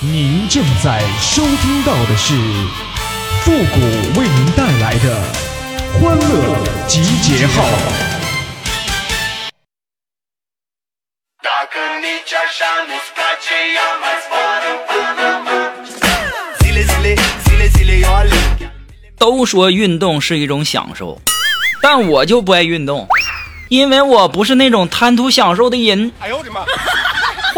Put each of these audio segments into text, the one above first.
您正在收听到的是复古为您带来的欢乐集结号。都说运动是一种享受，但我就不爱运动，因为我不是那种贪图享受的人。哎呦我的妈！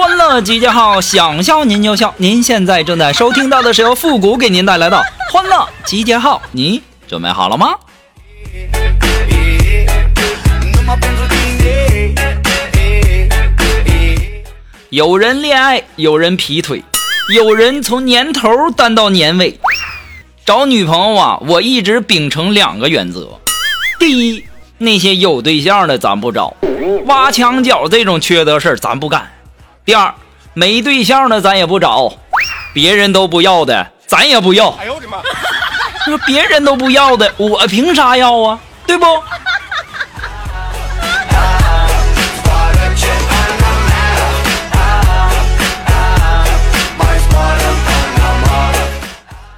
欢乐集结号，想笑您就笑。您现在正在收听到的是由复古给您带来的欢乐集结号，你准备好了吗？有人恋爱，有人劈腿，有人从年头单到年尾。找女朋友啊，我一直秉承两个原则：第一，那些有对象的咱不找，挖墙脚这种缺德事儿咱不干；第二，没对象的咱也不找，别人都不要的咱也不要。哎呦我的妈！说别人都不要的，我凭啥要啊？对不？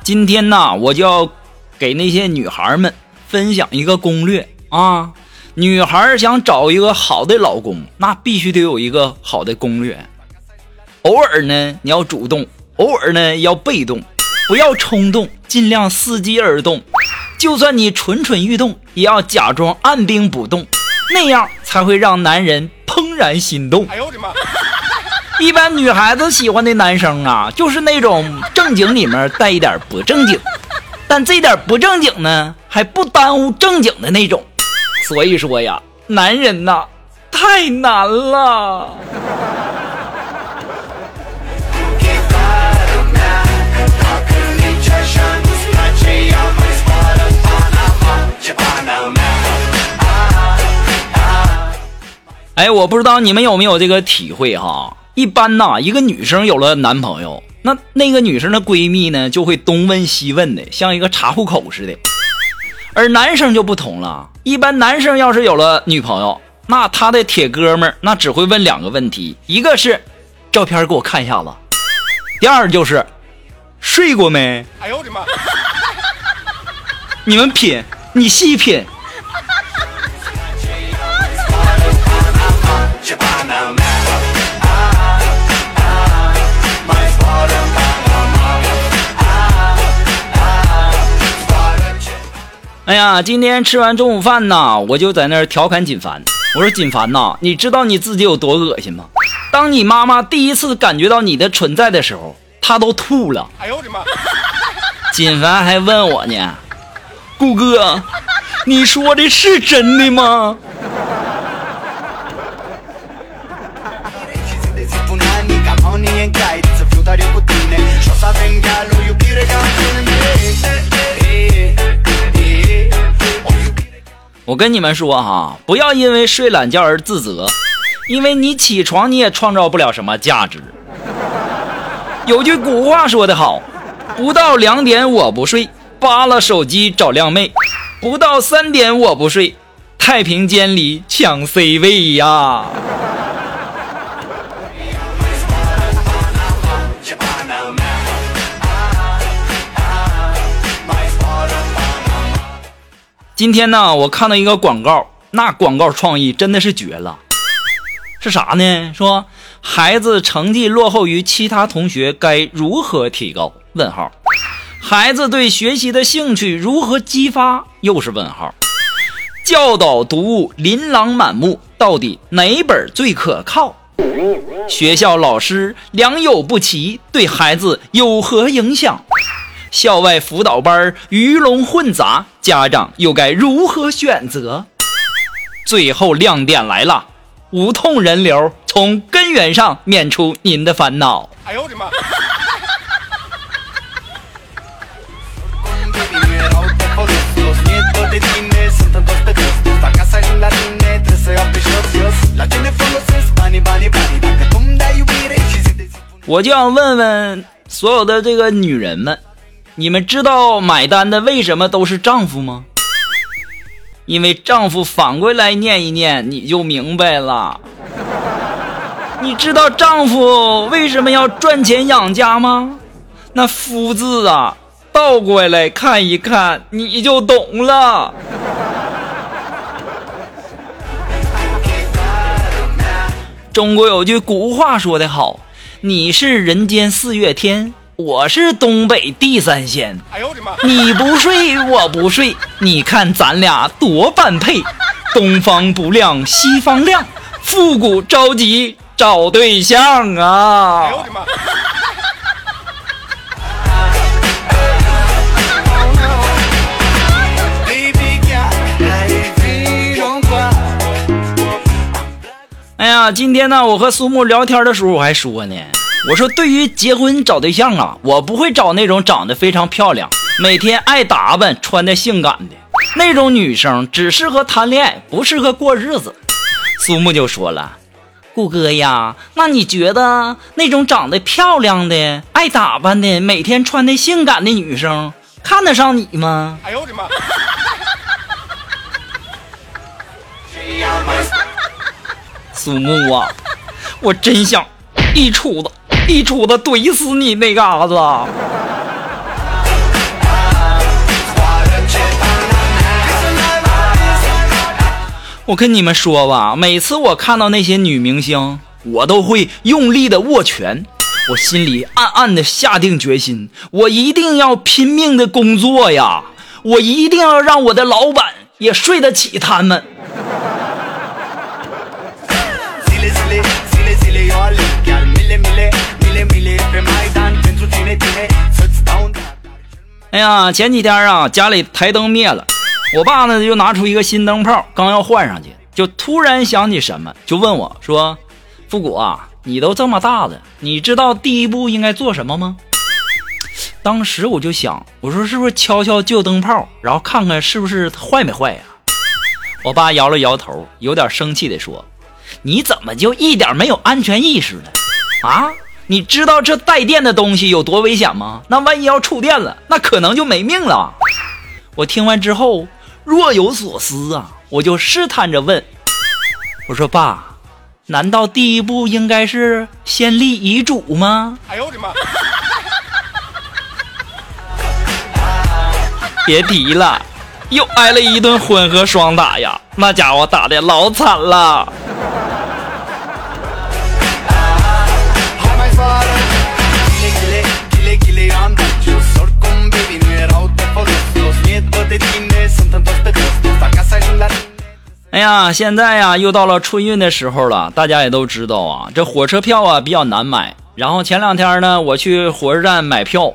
今天呢，我就要给那些女孩们分享一个攻略啊！女孩想找一个好的老公，那必须得有一个好的攻略。偶尔呢，你要主动；偶尔呢，要被动，不要冲动，尽量伺机而动。就算你蠢蠢欲动，也要假装按兵不动，那样才会让男人怦然心动。哎呦我的妈！一般女孩子喜欢的男生啊，就是那种正经里面带一点不正经，但这点不正经呢，还不耽误正经的那种。所以说呀，男人呐，太难了。我不知道你们有没有这个体会哈。一般呐，一个女生有了男朋友，那那个女生的闺蜜呢，就会东问西问的，像一个查户口似的。而男生就不同了，一般男生要是有了女朋友，那他的铁哥们儿那只会问两个问题，一个是照片给我看一下子，第二就是睡过没？哎呦我的妈！你们品，你细品。哎呀，今天吃完中午饭呢，我就在那儿调侃锦凡。我说：“锦凡呐，你知道你自己有多恶心吗？当你妈妈第一次感觉到你的存在的时候，她都吐了。”哎呦我的妈！锦凡还问我呢：“顾哥，你说的是真的吗？”我跟你们说哈，不要因为睡懒觉而自责，因为你起床你也创造不了什么价值。有句古话说得好，不到两点我不睡，扒拉手机找靓妹；不到三点我不睡，太平间里抢 C 位呀。今天呢，我看到一个广告，那广告创意真的是绝了。是啥呢？说孩子成绩落后于其他同学，该如何提高？问号。孩子对学习的兴趣如何激发？又是问号。教导读物琳琅满目，到底哪本最可靠？学校老师良莠不齐，对孩子有何影响？校外辅导班鱼龙混杂，家长又该如何选择？最后亮点来了，无痛人流，从根源上免除您的烦恼。哎呦我的妈！我就想问问所有的这个女人们。你们知道买单的为什么都是丈夫吗？因为丈夫反过来念一念，你就明白了。你知道丈夫为什么要赚钱养家吗？那夫字啊，倒过来看一看，你就懂了。中国有句古话说得好：“你是人间四月天，我是东北地三鲜。”哎呦我的妈！你不睡，我不睡，你看咱俩多般配。东方不亮西方亮，复古着急找对象啊！哎呦我的妈！哎呀，今天呢，我和苏木聊天的时候，我还说呢，我说对于结婚找对象啊，我不会找那种长得非常漂亮、每天爱打扮、穿的性感的。那种女生只适合谈恋爱，不适合过日子。苏木就说了：“顾哥呀，那你觉得那种长得漂亮的、爱打扮的、每天穿的性感的女生，看得上你吗？”哎呦我的妈！苏木啊，我真想一杵子一杵子怼死你那嘎子！我跟你们说吧，每次我看到那些女明星，我都会用力的握拳，我心里暗暗的下定决心，我一定要拼命的工作呀，我一定要让我的老板也睡得起他们。哎呀，前几天啊，家里台灯灭了。我爸呢就拿出一个新灯泡，刚要换上去，就突然想起什么，就问我说：“复古啊，你都这么大了，你知道第一步应该做什么吗？”当时我就想，我说是不是敲敲旧灯泡，然后看看是不是坏没坏呀？我爸摇了摇头，有点生气的说：“你怎么就一点没有安全意识呢？啊，你知道这带电的东西有多危险吗？那万一要触电了，那可能就没命了。”我听完之后。若有所思啊，我就试探着问：“我说爸，难道第一步应该是先立遗嘱吗？”哎呦我的妈！别提了，又挨了一顿混合双打呀，那家伙打的老惨了。呀，现在呀又到了春运的时候了，大家也都知道啊，这火车票啊比较难买。然后前两天呢，我去火车站买票，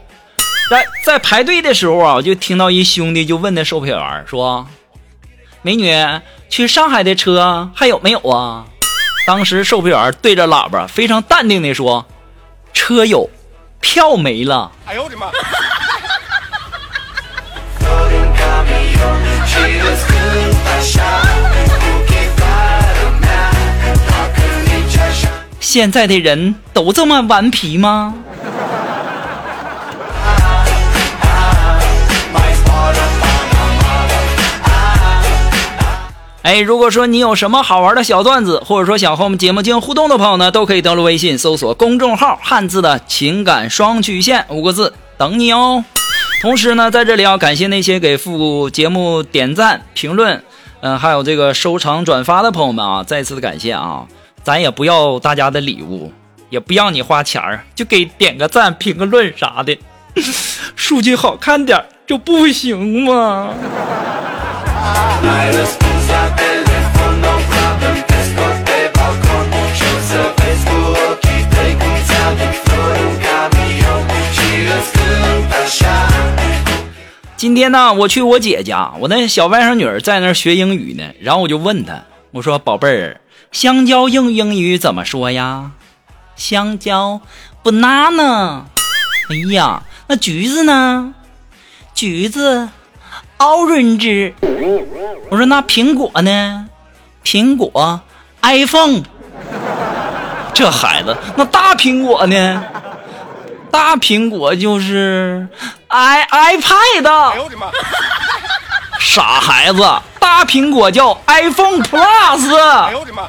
在在排队的时候啊，我就听到一兄弟就问那售票员说：“美女，去上海的车还有没有啊？”当时售票员对着喇叭非常淡定的说：“车有，票没了。”哎呦我的妈！现在的人都这么顽皮吗？哎，如果说你有什么好玩的小段子，或者说想和我们节目进行互动的朋友呢，都可以登录微信搜索公众号“汉字的情感双曲线”五个字，等你哦。同时呢，在这里要感谢那些给副节目点赞、评论，嗯，还有这个收藏、转发的朋友们啊，再次的感谢啊。咱也不要大家的礼物，也不要你花钱儿，就给点个赞、评个论啥的，数据好看点就不行吗？天呢，我去我姐家，我那小外甥女儿在那儿学英语呢，然后我就问她，我说宝贝儿。香蕉用英语怎么说呀？香蕉，banana。哎呀，那橘子呢？橘子，orange。我说那苹果呢？苹果，iPhone。这孩子，那大苹果呢？大苹果就是 i iPad。哎呦我的妈！傻孩子，大苹果叫 iPhone Plus。哎呦我的妈！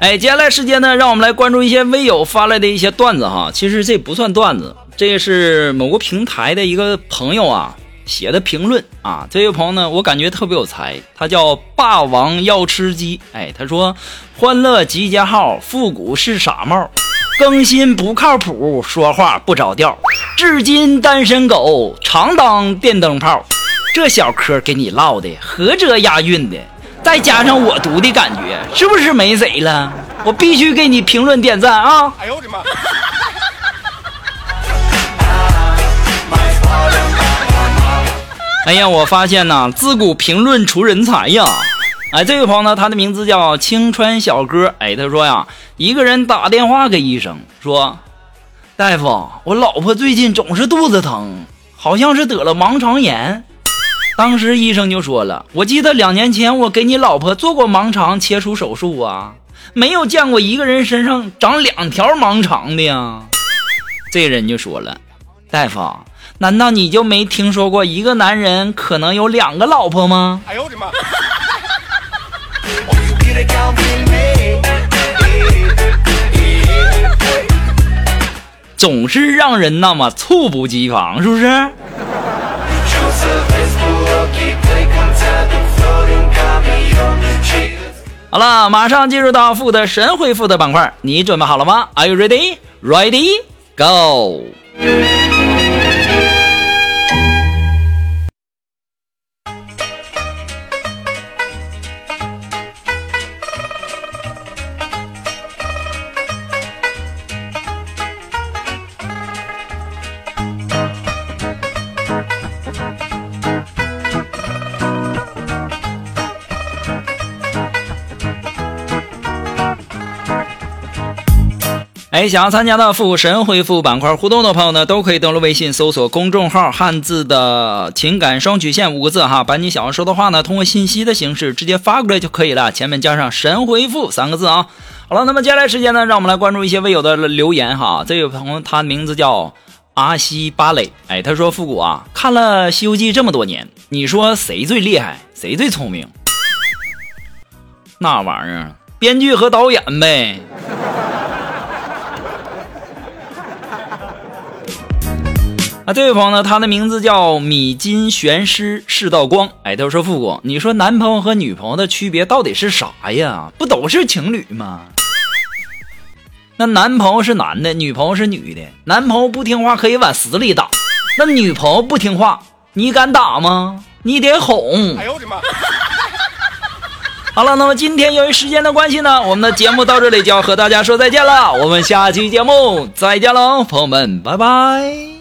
哎，接下来时间呢，让我们来关注一些微友发来的一些段子哈。其实这不算段子，这是某个平台的一个朋友啊写的评论啊。这位朋友呢，我感觉特别有才，他叫霸王要吃鸡。哎，他说：“欢乐集结号，复古是傻帽，更新不靠谱，说话不着调，至今单身狗，常当电灯泡。这小嗑给你唠的，何者押韵的。”再加上我读的感觉，是不是没谁了？我必须给你评论点赞啊！哎呦我的妈！哎呀，我发现呐，自古评论出人才呀！哎，这位朋友呢，他的名字叫青川小哥。哎，他说呀，一个人打电话给医生说：“大夫，我老婆最近总是肚子疼，好像是得了盲肠炎。”当时医生就说了：“我记得两年前我给你老婆做过盲肠切除手术啊，没有见过一个人身上长两条盲肠的呀。”这人就说了：“大夫，难道你就没听说过一个男人可能有两个老婆吗？”哎呦我的妈！总是让人那么猝不及防，是不是？好了，马上进入到负的神回复的板块，你准备好了吗？Are you ready? Ready? Go! 哎，想要参加到复古神回复板块互动的朋友呢，都可以登录微信搜索公众号“汉字的情感双曲线”五个字哈，把你想要说的话呢，通过信息的形式直接发过来就可以了，前面加上“神回复”三个字啊。好了，那么接下来时间呢，让我们来关注一些微友的留言哈。这位朋友他名字叫阿西巴雷，哎，他说复古啊，看了《西游记》这么多年，你说谁最厉害，谁最聪明？那玩意儿，编剧和导演呗。啊，这位朋友呢，他的名字叫米金玄师世道光。哎，他说：“富光，你说男朋友和女朋友的区别到底是啥呀？不都是情侣吗？那男朋友是男的，女朋友是女的。男朋友不听话可以往死里打，那女朋友不听话，你敢打吗？你得哄。”哎呦我的妈！好了，那么今天由于时间的关系呢，我们的节目到这里就要和大家说再见了。我们下期节目再见喽，朋友们，拜拜。